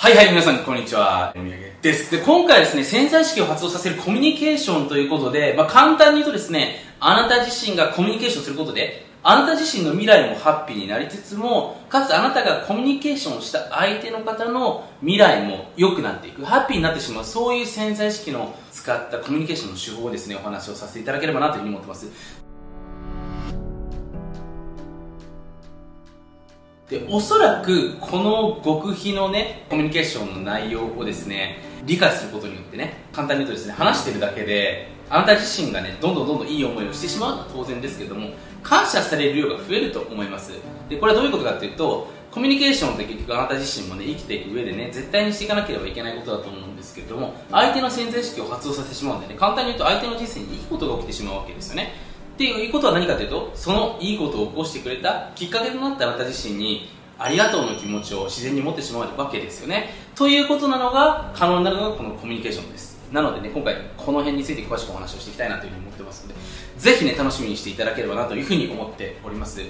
はいはい、皆さん、こんにちは。お土産です。で、今回はですね、潜在意識を発動させるコミュニケーションということで、まあ、簡単に言うとですね、あなた自身がコミュニケーションすることで、あなた自身の未来もハッピーになりつつも、かつあなたがコミュニケーションした相手の方の未来も良くなっていく、ハッピーになってしまう、そういう潜在意識の使ったコミュニケーションの手法をですね、お話をさせていただければなというふうに思ってます。でおそらくこの極秘のねコミュニケーションの内容をですね理解することによってね簡単に言うとですね話してるだけであなた自身がねどんどんどんどんいい思いをしてしまうのは当然ですけども感謝される量が増えると思います。でこれはどういうことかっていうとコミュニケーションって結局あなた自身もね生きていく上でね絶対にしていかなければいけないことだと思うんですけれども相手の潜在意識を発動させてしまうんでね簡単に言うと相手の人生にいいことが起きてしまうわけですよね。っていうことは何かというとそのいいことを起こしてくれたきっかけとなったあなた自身にありがとうの気持ちを自然に持ってしまうわけですよね。ということなのが可能になるのがこのコミュニケーションです。なのでね今回この辺について詳しくお話をしていきたいなというふうに思ってますのでぜひね楽しみにしていただければなというふうに思っております。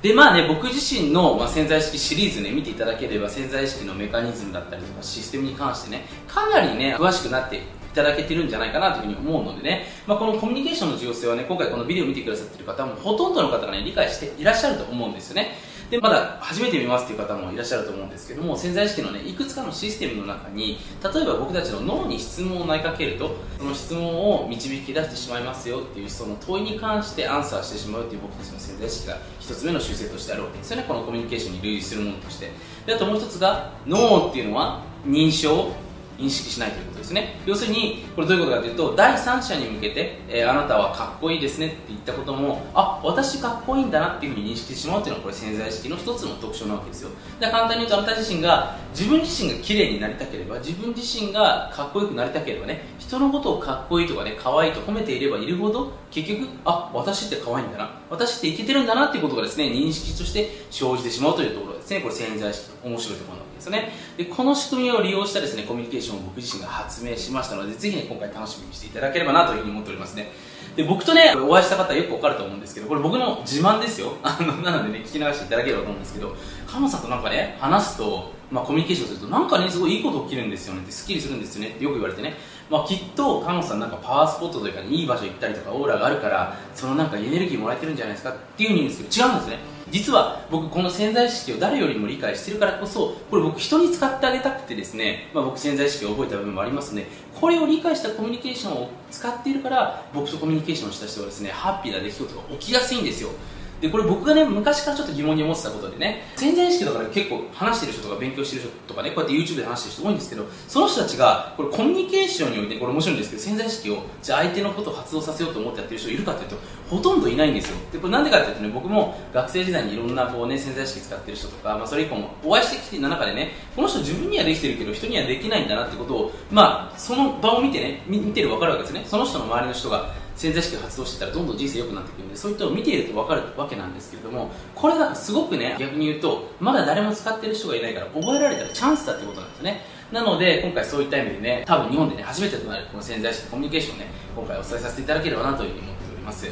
でまあね僕自身の、まあ、潜在意識シリーズね見ていただければ潜在意識のメカニズムだったりとかシステムに関してねかなりね詳しくなっていただけてるんじゃないかなというふうに思うのでね、まあ、このコミュニケーションの重要性はね今回このビデオを見てくださっている方もほとんどの方がね理解していらっしゃると思うんですよね。でまだ初めて見ますっていう方もいらっしゃると思うんですけども潜在意識のねいくつかのシステムの中に例えば僕たちの脳に質問を投げかけるとその質問を導き出してしまいますよっていうその問いに関してアンサーしてしまうっていう僕たちの潜在意識が一つ目の習性としてあるわけですよね。このコミュニケーションに類似するものとして。であともう一つが脳っていうのは認証を認識しないというですね。要するにこれどういうことかというと第三者に向けて、えー、あなたはかっこいいですねって言ったこともあ私かっこいいんだなっていうふうに認識してしまうっていうのはこれ潜在意識の一つの特徴なわけですよ。で簡単に言うとあなた自身が自分自身が綺麗になりたければ自分自身がかっこよくなりたければね人のことをかっこいいとかね可愛いと褒めていればいるほど結局あ私って可愛いんだな。私ってイケてるんだなっていうことがですね認識として生じてしまうというところですね。これ潜在意識の面白いところなわけですよね。でこの仕組みを利用したですねコミュニケーションを僕自身が発明しましたのでぜひね今回楽しみにしていただければなというふうに思っておりますね。で僕とねお会いした方よくわかると思うんですけどこれ僕の自慢ですよ。あのなのでね聞き流していただければと思うんですけど鴨さんとなんかね話すと、まあ、コミュニケーションするとなんかねすごいいいこと起きるんですよね。ってすっきりするんですよね。ってよく言われてね。まあ、きっと鴨さんなんかパワースポットというか、ね、いい場所行ったりとかオーラがあるからそのなんかエネルギーもらえてるんじゃないですか。っていうふうに言うんですけど違うんですね。実は僕この潜在意識を誰よりも理解してるからこそこれ僕人に使ってあげたくてですね、まあ、僕潜在意識を覚えた部分もありますのでこれを理解したコミュニケーションを使っているから僕とコミュニケーションした人はですねハッピーな出来事が起きやすいんですよ。でこれ僕がね昔からちょっと疑問に思ってたことでね潜在意識とかで結構話してる人とか勉強してる人とかねこうやって YouTube で話してる人多いんですけどその人たちがこれコミュニケーションにおいてこれ面白いんですけど潜在意識をじゃあ相手のことを発動させようと思ってやってる人いるかというとほとんどいないんですよ。でこれなんでかっていうとね僕も学生時代にいろんなこうね潜在意識使ってる人とか、まあ、それ以降もお会いしてきていた中でねこの人自分にはできてるけど人にはできないんだなってことをまあその場を見てね見てる分かるわけですね。その人の周りの人が潜在意識が発動してたらどんどん人生良くなっていくのでそういったのを見ていると分かるわけなんですけれどもこれがすごくね逆に言うとまだ誰も使ってる人がいないから覚えられたらチャンスだってことなんですね。なので今回そういった意味でね多分日本でね初めてとなるこの潜在意識コミュニケーションをね今回お伝えさせていただければなというふうに思っております。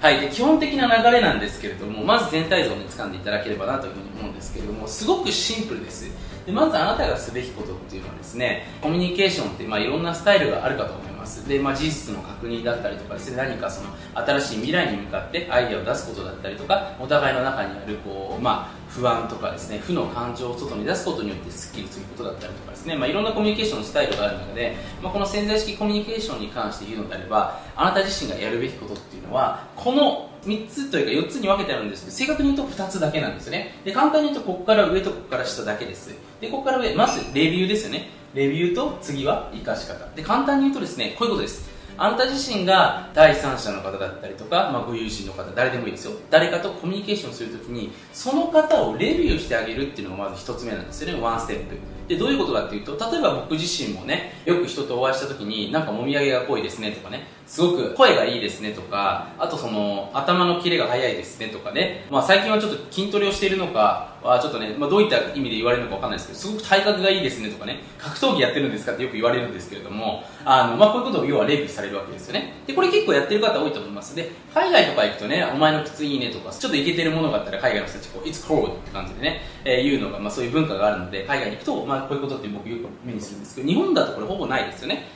はい、で基本的な流れなんですけれどもまず全体像を、ね、掴んでいただければなというふうに思うんですけれどもすごくシンプルです。でまずあなたがすべきことっていうのはですねコミュニケーションって、まあ、いろんなスタイルがあるかと思います。で、まあ、事実の確認だったりとかですね何かその新しい未来に向かってアイデアを出すことだったりとかお互いの中にあるこう、まあ、不安とかですね負の感情を外に出すことによってスッキリすることだったりとかですね、まあ、いろんなコミュニケーションのスタイルがある中で、まあ、この潜在意識コミュニケーションに関して言うのであればあなた自身がやるべきことっていうのはこの3つというか4つに分けてあるんですけど正確に言うと2つだけなんですよね。で簡単に言うとここから上とここから下だけです。でここから上まずレビューですよね。レビューと次は生かし方。で簡単に言うとですねこういうことです。あなた自身が第三者の方だったりとか、まあ、ご友人の方誰でもいいですよ。誰かとコミュニケーションするときにその方をレビューしてあげるっていうのがまず1つ目なんですよね。ワンステップ。でどういうことかっていうと例えば僕自身もねよく人とお会いした時になんかもみあげが濃いですねとかねすごく声がいいですねとかあとその頭のキレが速いですねとかね、まあ、最近はちょっと筋トレをしているのかはちょっとね、まあ、どういった意味で言われるのかわかんないですけどすごく体格がいいですねとかね格闘技やってるんですかってよく言われるんですけれどもあの、まあ、こういうことを要はレビューされるわけですよね。でこれ結構やってる方多いと思います。で海外とか行くとねお前の靴いいねとかちょっとイケてるものがあったら海外の人たちこう It's cool って感じでねえー、いうのが、まあ、そういう文化があるので海外に行くと、まあ、こういうことって僕よく目にするんですけど日本だとこれほぼないですよね。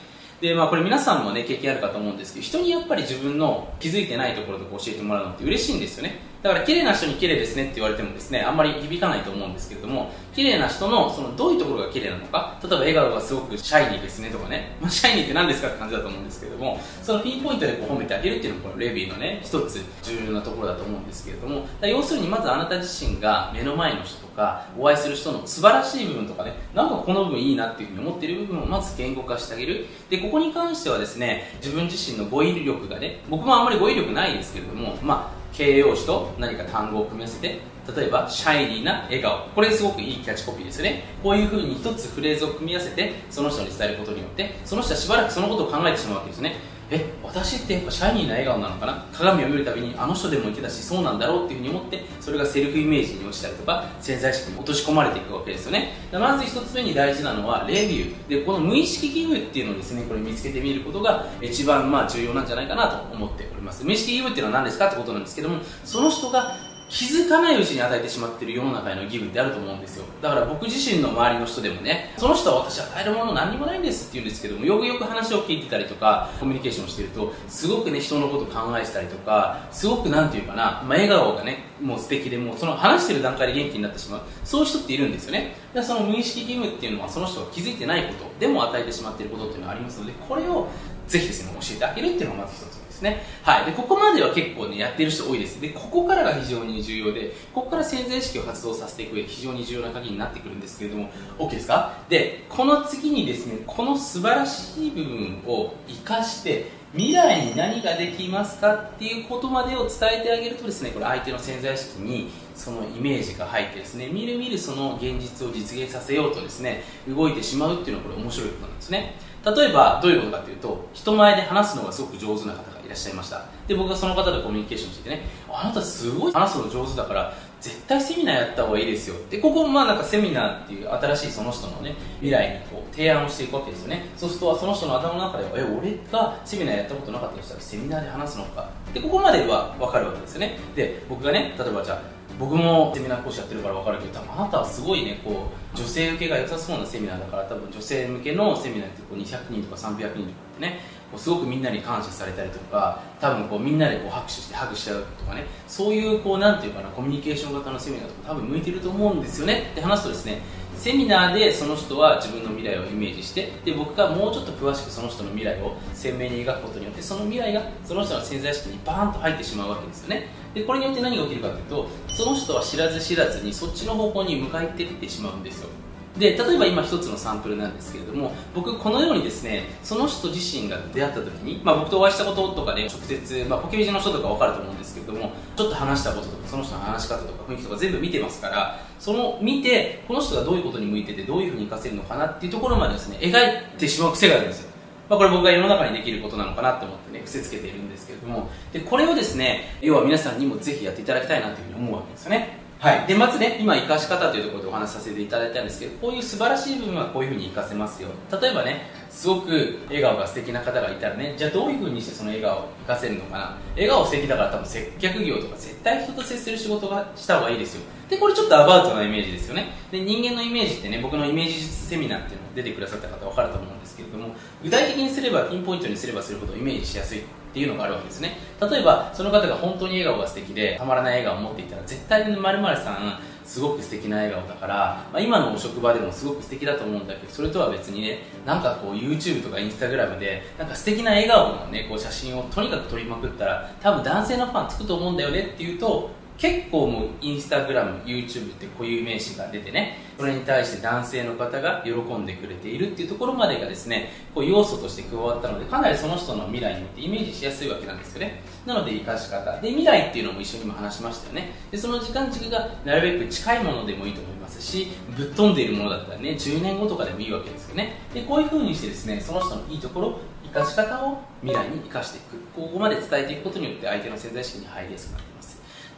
でまあ、これ皆さんもね経験あるかと思うんですけど人にやっぱり自分の気づいてないところとか教えてもらうのって嬉しいんですよね。だから綺麗な人に綺麗ですねって言われてもですねあんまり響かないと思うんですけれども綺麗な人のそのどういうところが綺麗なのか例えば笑顔がすごくシャイニーですねとかね、まあ、シャイニーって何ですかって感じだと思うんですけれどもそのピンポイントでこう褒めてあげるっていうのがこのレビューのね一つ重要なところだと思うんですけれども要するにまずあなた自身が目の前の人とかお会いする人の素晴らしい部分とかねなんかこの部分いいなっていうふうに思っている部分をまず言語化してあげる。でここに関してはですね自分自身の語彙力がね僕もあんまり語彙力ないですけれどもまあ形容詞と何か単語を組み合わせて例えばシャイリーな笑顔。これすごくいいキャッチコピーですよね。こういうふうに一つフレーズを組み合わせてその人に伝えることによってその人はしばらくそのことを考えてしまうわけですね。え私ってやっぱシャイニーな笑顔なのかな？鏡を見るたびにあの人でも言ってたしそうなんだろうっていうふうに思ってそれがセルフイメージに落ちたりとか潜在意識に落とし込まれていくわけですよね。まず一つ目に大事なのはレビュー。でこの無意識義務っていうのをですねこれ見つけてみることが一番まあ重要なんじゃないかなと思っております。無意識義務っていうのは何ですかってことなんですけどもその人が気づかないうちに与えてしまっている世の中への義務ってあると思うんですよ。だから僕自身の周りの人でもねその人は私与えるもの何にもないんですって言うんですけどもよくよく話を聞いてたりとかコミュニケーションをしてるとすごくね人のこと考えてたりとかすごくなんていうかな、まあ、笑顔がねもう素敵でもうその話してる段階で元気になってしまうそういう人っているんですよね。だからその無意識義務っていうのはその人が気づいてないことでも与えてしまっていることっていうのはありますのでこれをぜひですね教えてあげるっていうのがまず一つ。ですね。はい。で、ここまでは結構ね、やってる人多いです。で、ここからが非常に重要で、ここから潜在意識を発動させていく上で非常に重要な鍵になってくるんですけれども、OK ですか？で、この次にですね、この素晴らしい部分を活かして、未来に何ができますかっていうことまでを伝えてあげるとですねこれ相手の潜在意識にそのイメージが入ってですねみるみるその現実を実現させようとですね動いてしまうっていうのはこれ面白いことなんですね。例えばどういうことかというと人前で話すのがすごく上手な方がいらっしゃいました。で僕がその方とコミュニケーションしててねあなたすごい話すの上手だから絶対セミナーやった方がいいですよでここまあなんかセミナーっていう新しいその人のね未来にこう提案をしていくわけですよね。そうするとその人の頭の中ではえ俺がセミナーやったことなかったとしたらセミナーで話すのか。でここまでは分かるわけですよね。で僕がね例えばじゃあ僕もセミナー講師やってるから分かるけど多分あなたはすごいねこう女性受けが良さそうなセミナーだから多分女性向けのセミナーってこう200人とか300人とかってねこうすごくみんなに感謝されたりとか多分こうみんなでこう拍手してハグしちゃうとかねそういうこうなんていうかなコミュニケーション型のセミナーとか多分向いてると思うんですよね。って話すとですねセミナーでその人は自分の未来をイメージしてで僕がもうちょっと詳しくその人の未来を鮮明に描くことによってその未来がその人の潜在意識にバーンと入ってしまうわけですよね。でこれによって何が起きるかというとその人は知らず知らずにそっちの方向に向かっていってしまうんですよ。で例えば今一つのサンプルなんですけれども僕このようにですねその人自身が出会った時に、まあ、僕とお会いしたこととかで、直接、まあ、ポケビジの人とか分かると思うんですけれどもちょっと話したこととかその人の話し方とか雰囲気とか全部見てますからその見てこの人がどういうことに向いててどういうふうに活かせるのかなっていうところまでですね描いてしまう癖があるんですよ。まあ、これ僕が世の中にできることなのかなと思ってね癖つけているんですけれども。でこれをですね要は皆さんにもぜひやっていただきたいなというふうに思うわけですよね。はい、でまずね今生かし方というところでお話しさせていただいたんですけどこういう素晴らしい部分はこういうふうに活かせますよ。例えばねすごく笑顔が素敵な方がいたらねじゃあどういうふうにしてその笑顔を活かせるのかな。笑顔素敵だから多分接客業とか絶対人と接する仕事がした方がいいですよ。でこれちょっとアバウトなイメージですよね。で人間のイメージってね僕のイメージ術セミナーっていうの出てくださった方分かると思うんですけれども具体的にすればピンポイントにすればするほどイメージしやすい。っていうのがあるわけですね。例えばその方が本当に笑顔が素敵でたまらない笑顔を持っていたら絶対に〇〇さんすごく素敵な笑顔だから、まあ、今のお職場でもすごく素敵だと思うんだけどそれとは別にねなんかこう YouTube とか Instagram でなんか素敵な笑顔のねこう写真をとにかく撮りまくったら多分男性のファンつくと思うんだよねっていうと結構もうインスタグラム YouTube って固有名詞が出てねそれに対して男性の方が喜んでくれているっていうところまでがですねこう要素として加わったのでかなりその人の未来によってイメージしやすいわけなんですよね。なので生かし方。で未来っていうのも一緒にも話しましたよね。でその時間軸がなるべく近いものでもいいと思いますしぶっ飛んでいるものだったらね10年後とかでもいいわけですよね。でこういう風にしてですねその人のいいところ生かし方を未来に生かしていく。ここまで伝えていくことによって相手の潜在意識に入りやすくなっています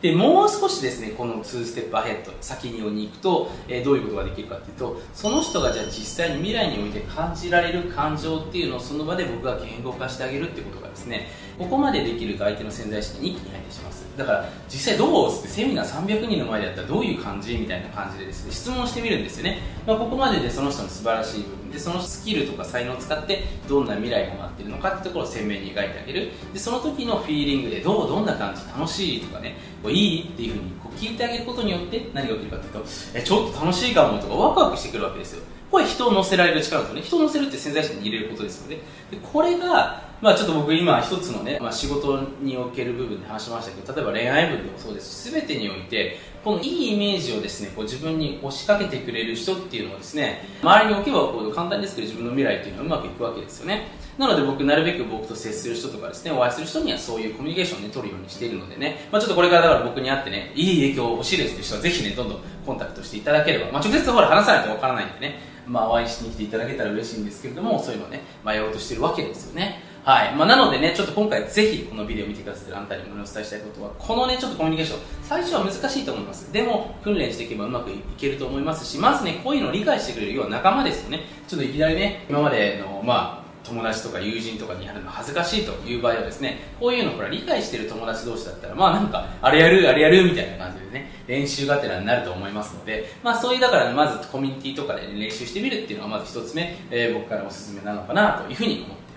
でもう少しですねこの2ステップアヘッド先にに行くと、えー、どういうことができるかというとその人がじゃあ実際に未来において感じられる感情っていうのをその場で僕が言語化してあげるってことがですねここまでできると相手の潜在意識に一気に入ってします。だから実際どうってセミナー300人の前でやったらどういう感じみたいな感じでですね質問してみるんですよね、まあ、ここまででその人の素晴らしい部分でそのスキルとか才能を使ってどんな未来が待ってるのかってところを鮮明に描いてあげる。でその時のフィーリングでどうどんな感じ楽しいとかねこういいっていうふうにこう聞いてあげることによって何が起きるかっていうとえちょっと楽しいかもとかワクワクしてくるわけですよ。これ人を乗せられる力とね人を乗せるって潜在意識に入れることですよね。でこれがまあちょっと僕今一つのね、まあ、仕事における部分で話しましたけど例えば恋愛部でもそうですし全てにおいてこのいいイメージをですねこう自分に押しかけてくれる人っていうのはですね周りに置けばこう簡単ですけど自分の未来っていうのはうまくいくわけですよね。なので僕なるべく僕と接する人とかですねお会いする人にはそういうコミュニケーションを、ね、取るようにしているのでね、まあ、ちょっとこれからだから僕に会ってねいい影響を欲しいですという人はぜひねどんどんコンタクトしていただければ、まあ、直接ほら話さないとわからないんでね。まあ、お会いしに来ていただけたら嬉しいんですけれどもそういうのをね迷おうとしてるわけですよね。はい。まあ、なのでねちょっと今回ぜひこのビデオを見てくださってるあなたにも、お伝えしたいことはこのねちょっとコミュニケーション。最初は難しいと思います。でも訓練していけばうまくいけると思いますしまずねこういうのを理解してくれる要は仲間ですよね。ちょっといきなりね今までのまあ友達とか友人とかにやるの恥ずかしいという場合はですねこういうのほら理解してる友達同士だったらまあなんかあれやるあれやるみたいな感じでね練習がてらになると思いますのでまあそういうだからまずコミュニティとかで、練習してみるっていうのがまず一つ目、えー、僕からおすすめなのかなというふうに思っております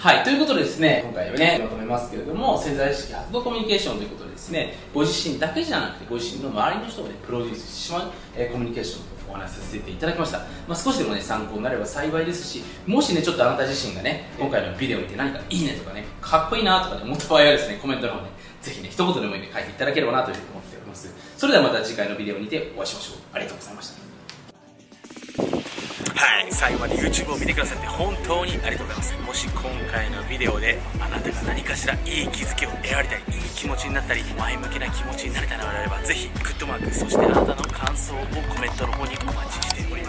はい、ということでですね、今回はね、まとめますけれども、潜在意識発動コミュニケーションということでですね、ご自身だけじゃなくて、ご自身の周りの人をね、プロデュースしてしまう、えー、コミュニケーションお話しさせていただきました、まあ、少しでもね参考になれば幸いですしもしねちょっとあなた自身がね今回のビデオを見て何かいいねとかねかっこいいなとかね思った場合はですねコメントの方ねぜひね一言でもいいんで書いていただければなというふうに思っております。それではまた次回のビデオにてお会いしましょう。ありがとうございました。はい最後まで YouTube を見てくださって本当にありがとうございます。もしデオであなたが何かしらいい気づきを得られたりいい気持ちになったり前向きな気持ちになれたのであればぜひグッドマークそしてあなたの感想をコメントの方にお待ちして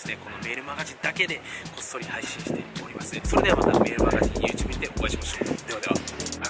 ねこのメールマガジンだけでこっそり配信しております。それではまたメールマガジン YouTube でお会いしましょう。ではでは。